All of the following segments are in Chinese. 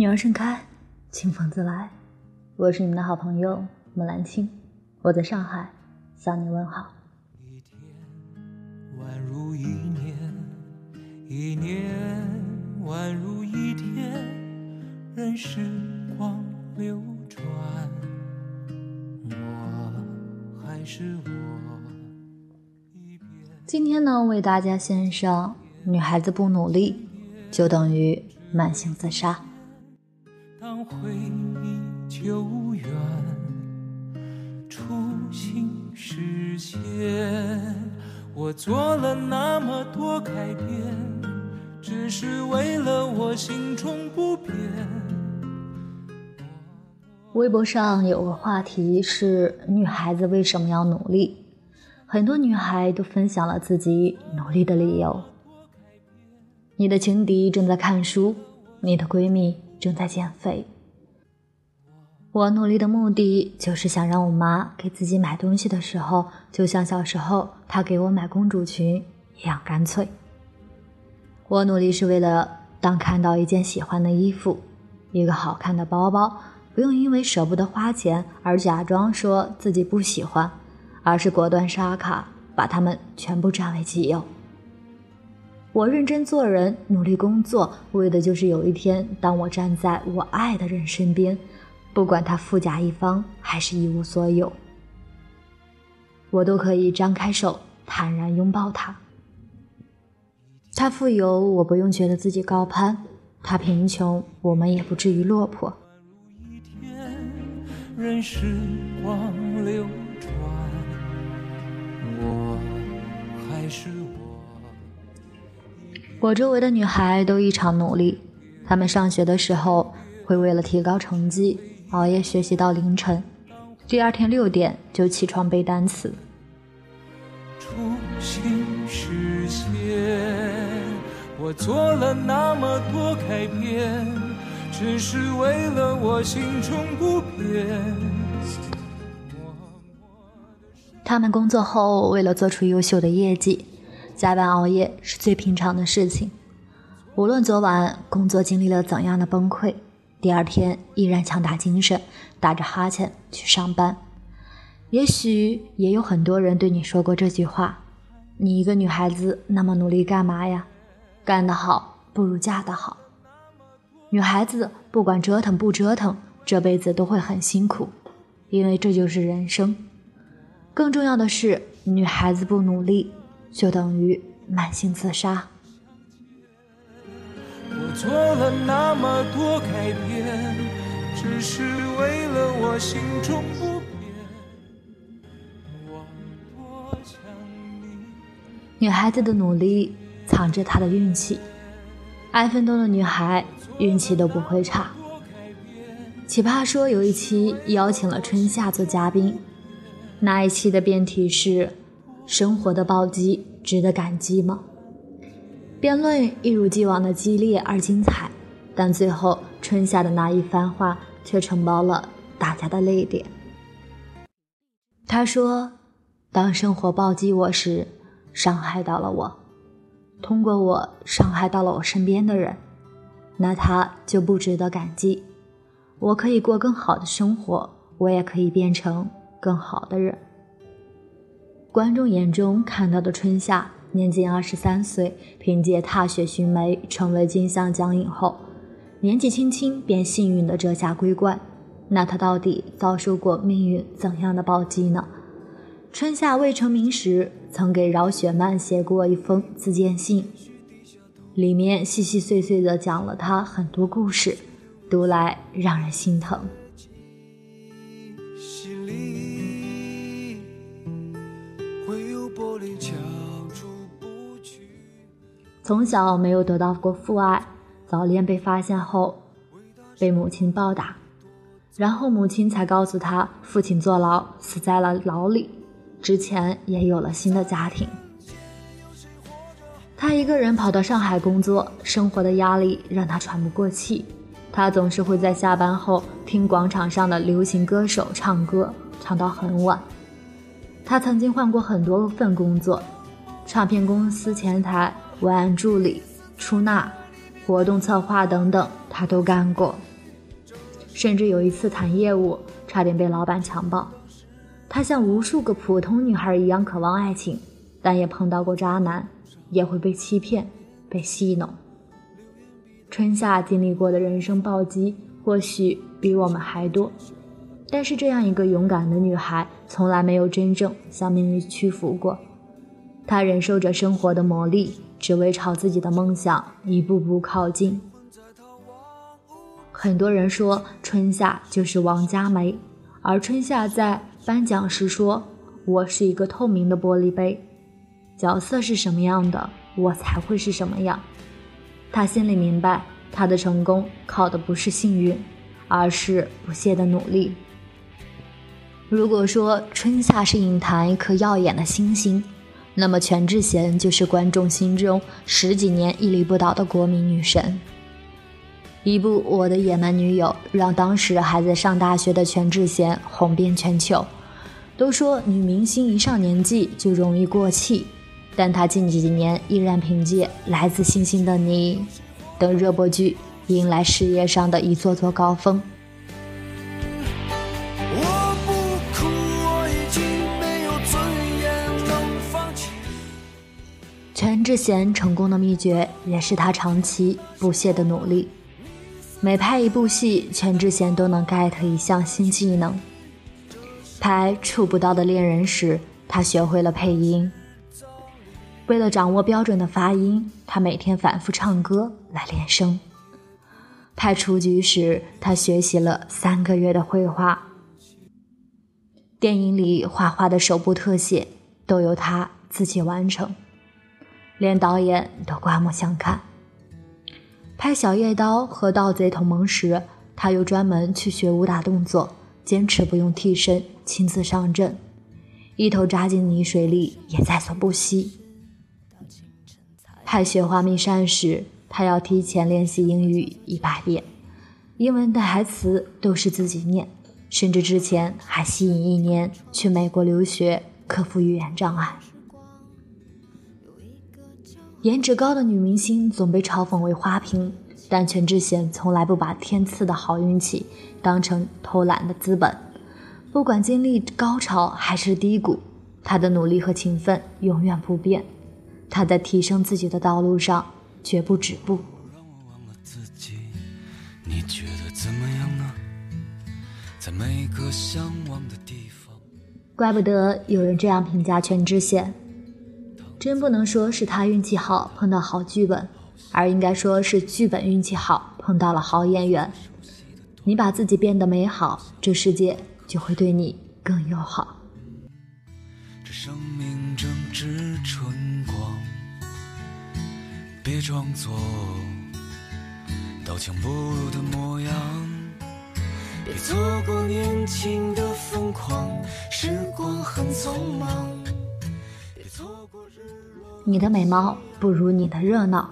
女儿盛开，清风自来。我是你们的好朋友木兰青，我在上海向你问好。一天宛如一年，一年宛如一天，任时光流转，我还是我。今天呢，为大家献上：女孩子不努力，就等于慢性自杀。当回忆久远，初心实现，我做了那么多改变，只是为了我心中不变。微博上有个话题是：女孩子为什么要努力？很多女孩都分享了自己努力的理由。你的情敌正在看书，你的闺蜜正在减肥。我努力的目的就是想让我妈给自己买东西的时候，就像小时候她给我买公主裙一样干脆。我努力是为了当看到一件喜欢的衣服，一个好看的包包，不用因为舍不得花钱而假装说自己不喜欢，而是果断刷卡把它们全部占为己有。我认真做人，努力工作，为的就是有一天，当我站在我爱的人身边，不管他富甲一方还是一无所有，我都可以张开手，坦然拥抱他。他富有，我不用觉得自己高攀；他贫穷，我们也不至于落魄。任时光流转，我还是我。周围的女孩都异常努力，她们上学的时候会为了提高成绩熬夜学习到凌晨，第二天六点就起床背单词。我做了那么多改变，只是为了我心中不变。他们工作后为了做出优秀的业绩，加班熬夜是最平常的事情。无论昨晚工作经历了怎样的崩溃，第二天依然强打精神，打着哈欠去上班。也许也有很多人对你说过这句话：“你一个女孩子那么努力干嘛呀？干得好不如嫁得好。”女孩子不管折腾不折腾，这辈子都会很辛苦，因为这就是人生。更重要的是，女孩子不努力，就等于慢性自杀。我做了那么多改变，只是为了我心中不变。我多想你。女孩子的努力藏着她的运气，爱奋斗的女孩运气都不会差。奇葩说有一期邀请了春夏做嘉宾，那一期的辩题是：生活的暴击值得感激吗？辩论一如既往的激烈而精彩，但最后春夏的那一番话却承包了大家的泪点。他说：“当生活暴击我时，伤害到了我，通过我伤害到了我身边的人，那他就不值得感激。我可以过更好的生活，我也可以变成更好的人。”观众眼中看到的春夏。年仅二十三岁，凭借《踏雪寻梅》成为金像奖影后，年纪轻轻便幸运的摘下桂冠。那她到底遭受过命运怎样的暴击呢？春夏未成名时，曾给饶雪漫写过一封自荐信，里面细细碎碎的讲了她很多故事，读来让人心疼。玻璃墙出不去。从小没有得到过父爱，早恋被发现后，被母亲暴打，然后母亲才告诉他，父亲坐牢死在了牢里，之前也有了新的家庭。他一个人跑到上海工作，生活的压力让他喘不过气。他总是会在下班后听广场上的流行歌手唱歌，唱到很晚。他曾经换过很多份工作，唱片公司前台、文案助理、出纳、活动策划等等，他都干过。甚至有一次谈业务，差点被老板强暴。她像无数个普通女孩一样渴望爱情，但也碰到过渣男，也会被欺骗、被戏弄。春夏经历过的人生暴击，或许比我们还多，但是这样一个勇敢的女孩，从来没有真正向命运屈服过。她忍受着生活的磨砺，只为朝自己的梦想一步步靠近。很多人说春夏就是王佳梅，而春夏在颁奖时说：“我是一个透明的玻璃杯，角色是什么样的，我才会是什么样。”他心里明白，他的成功靠的不是幸运，而是不懈的努力。如果说春夏是影坛一颗耀眼的星星，那么全智贤就是观众心中十几年屹立不倒的国民女神。一部《我的野蛮女友》让当时还在上大学的全智贤红遍全球。都说女明星一上年纪就容易过气。但她近几年依然凭借《来自星星的你》等热播剧，迎来事业上的一座座高峰。全智贤成功的秘诀，也是他长期不懈的努力。每拍一部戏，全智贤都能 get 一项新技能。拍《触不到的恋人》时，他学会了配音。为了掌握标准的发音，他每天反复唱歌来练声。拍《雏菊》时，他学习了三个月的绘画。电影里画画的手部特写都由他自己完成，连导演都刮目相看。拍《小夜刀》和《盗贼同盟》时，他又专门去学武打动作，坚持不用替身，亲自上阵，一头扎进泥水里也在所不惜。拍《雪花秘扇》时，他要提前练习英语一百遍，英文的台词都是自己念，甚至之前还吸引一年去美国留学，克服语言障碍。颜值高的女明星总被嘲讽为花瓶，但全智贤从来不把天赐的好运气当成偷懒的资本，不管经历高潮还是低谷，她的努力和勤奋永远不变。她在提升自己的道路上绝不止步。怪不得有人这样评价全智贤，真不能说是他运气好碰到好剧本，而应该说是剧本运气好碰到了好演员。你把自己变得美好，这世界就会对你更友好。这生命正值春。别装作刀枪不入的模样，别错过年轻的疯狂，时光很匆忙。你的美貌不如你的热闹。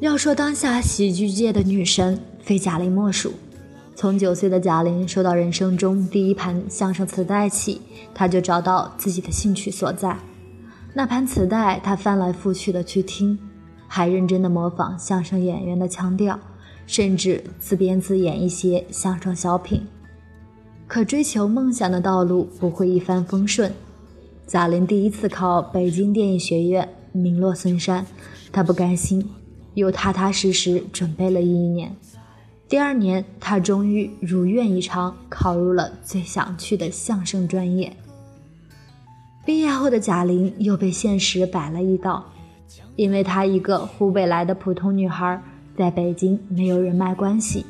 要说当下喜剧界的女神，非贾玲莫属。从九岁的贾玲收到人生中第一盘相声磁带起，她就找到自己的兴趣所在。那盘磁带，他翻来覆去的去听，还认真的模仿相声演员的腔调，甚至自编自演一些相声小品。可追求梦想的道路不会一帆风顺。贾玲第一次考北京电影学院，名落孙山，她不甘心，又踏踏实实准备了一年。第二年，她终于如愿以偿，考入了最想去的相声专业。毕业后的贾玲又被现实摆了一道，因为她一个湖北来的普通女孩，在北京没有人脉关系，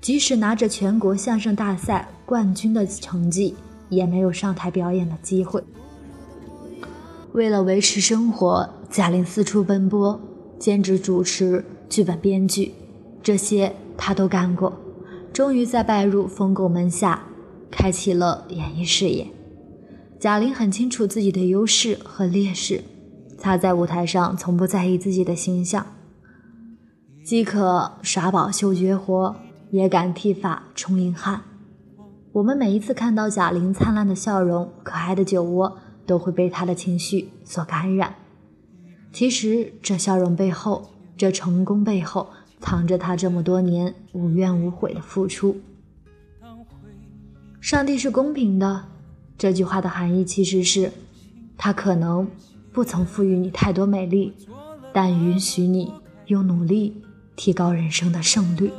即使拿着全国相声大赛冠军的成绩，也没有上台表演的机会。为了维持生活，贾玲四处奔波，兼职主持、剧本编剧，这些她都干过。终于在拜入风狗门下，开启了演艺事业。贾玲很清楚自己的优势和劣势，她在舞台上从不在意自己的形象，既可耍宝秀绝活，也敢剃发充硬汉。我们每一次看到贾玲灿烂的笑容、可爱的酒窝，都会被他的情绪所感染。其实，这笑容背后，这成功背后，藏着他这么多年无怨无悔的付出。上帝是公平的，这句话的含义其实是，他可能不曾赋予你太多美丽，但允许你用努力提高人生的胜率。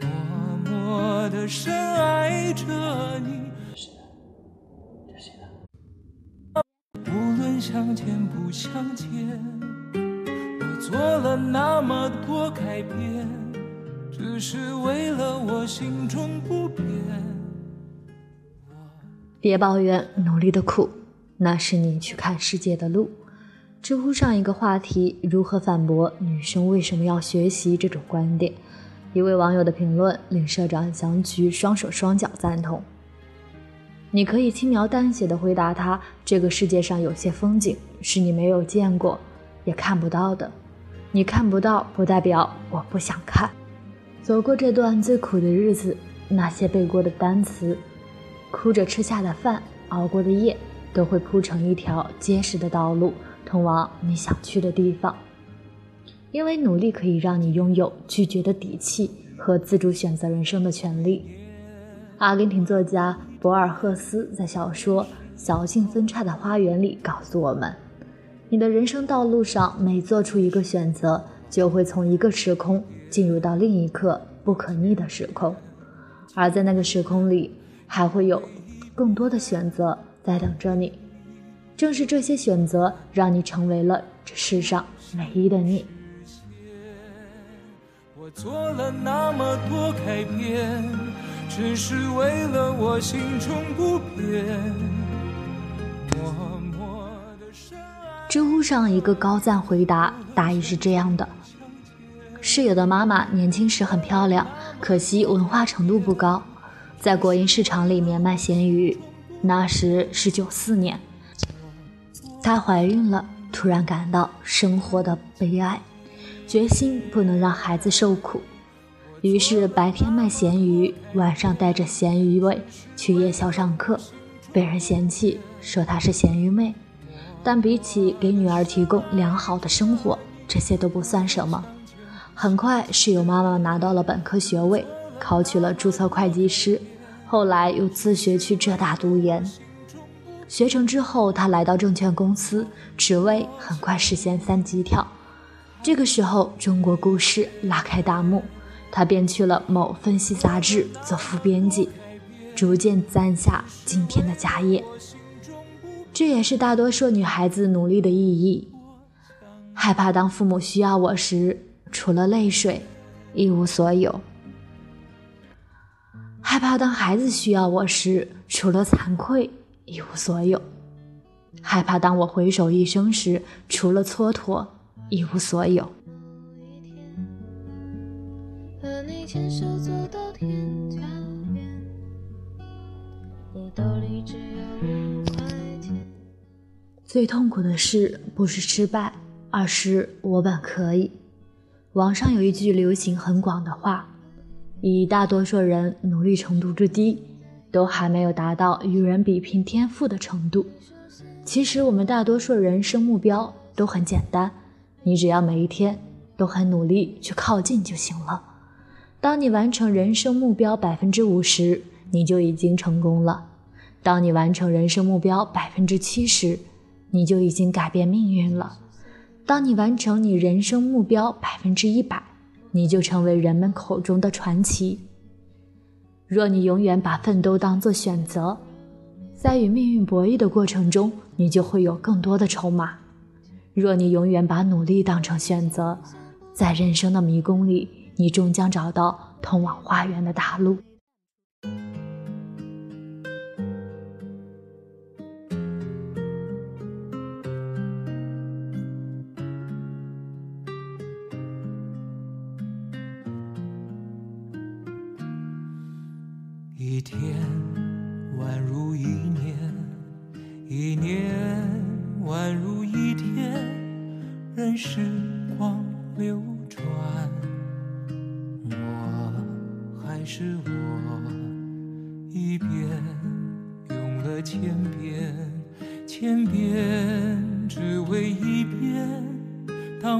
默默的深爱着你。相见不相见，我做了那么多改变，只是为了我心中不变。别抱怨努力的苦，那是你去看世界的路。知乎上一个话题：如何反驳女生为什么要学习这种观点？一位网友的评论令社长想举双手双脚赞同。你可以轻描淡写的回答他：“这个世界上有些风景是你没有见过，也看不到的。你看不到，不代表我不想看。走过这段最苦的日子，那些背过的单词，哭着吃下的饭，熬过的夜，都会铺成一条结实的道路，通往你想去的地方。”因为努力可以让你拥有拒绝的底气和自主选择人生的权利。阿根廷作家博尔赫斯在小说《小径分岔的花园》里告诉我们：你的人生道路上每做出一个选择，就会从一个时空进入到另一个不可逆的时空，而在那个时空里，还会有更多的选择在等着你。正是这些选择，让你成为了这世上唯一的你。我做了那么多改变，只是为了我心中不变。知乎上一个高赞回答大意是这样的：室友的妈妈年轻时很漂亮，可惜文化程度不高，在国营市场里面卖咸鱼。那时是九四年，她怀孕了，突然感到生活的悲哀。决心不能让孩子受苦，于是白天卖咸鱼，晚上带着咸鱼味去夜校上课，被人嫌弃说她是咸鱼妹。但比起给女儿提供良好的生活，这些都不算什么。很快，室友妈妈拿到了本科学位，考取了注册会计师，后来又自学去浙大读研。学成之后，她来到证券公司，职位很快实现三级跳。这个时候，中国股市拉开大幕，他便去了某分析杂志做副编辑，逐渐攒下今天的家业。这也是大多数女孩子努力的意义。害怕当父母需要我时，除了泪水，一无所有；害怕当孩子需要我时，除了惭愧，一无所有；害怕当我回首一生时，除了蹉跎。一无所有。牵手走到天边最痛苦的事不是失败，而是我本可以。网上有一句流行很广的话：以大多数人努力程度之低，都还没有达到与人比拼天赋的程度。其实我们大多数人生目标都很简单。你只要每一天都很努力去靠近就行了。当你完成人生目标百分之五十，你就已经成功了；当你完成人生目标百分之七十，你就已经改变命运了；当你完成你人生目标百分之一百，你就成为人们口中的传奇。若你永远把奋斗当作选择，在与命运博弈的过程中，你就会有更多的筹码。若你永远把努力当成选择，在人生的迷宫里，你终将找到通往花园的大路。一天宛如一年，一年宛如一天。任时光流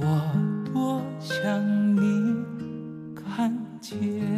我多想你看见。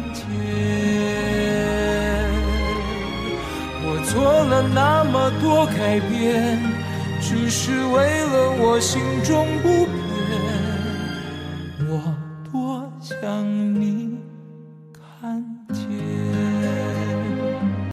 做了那么多改变，只是为了我心中不变。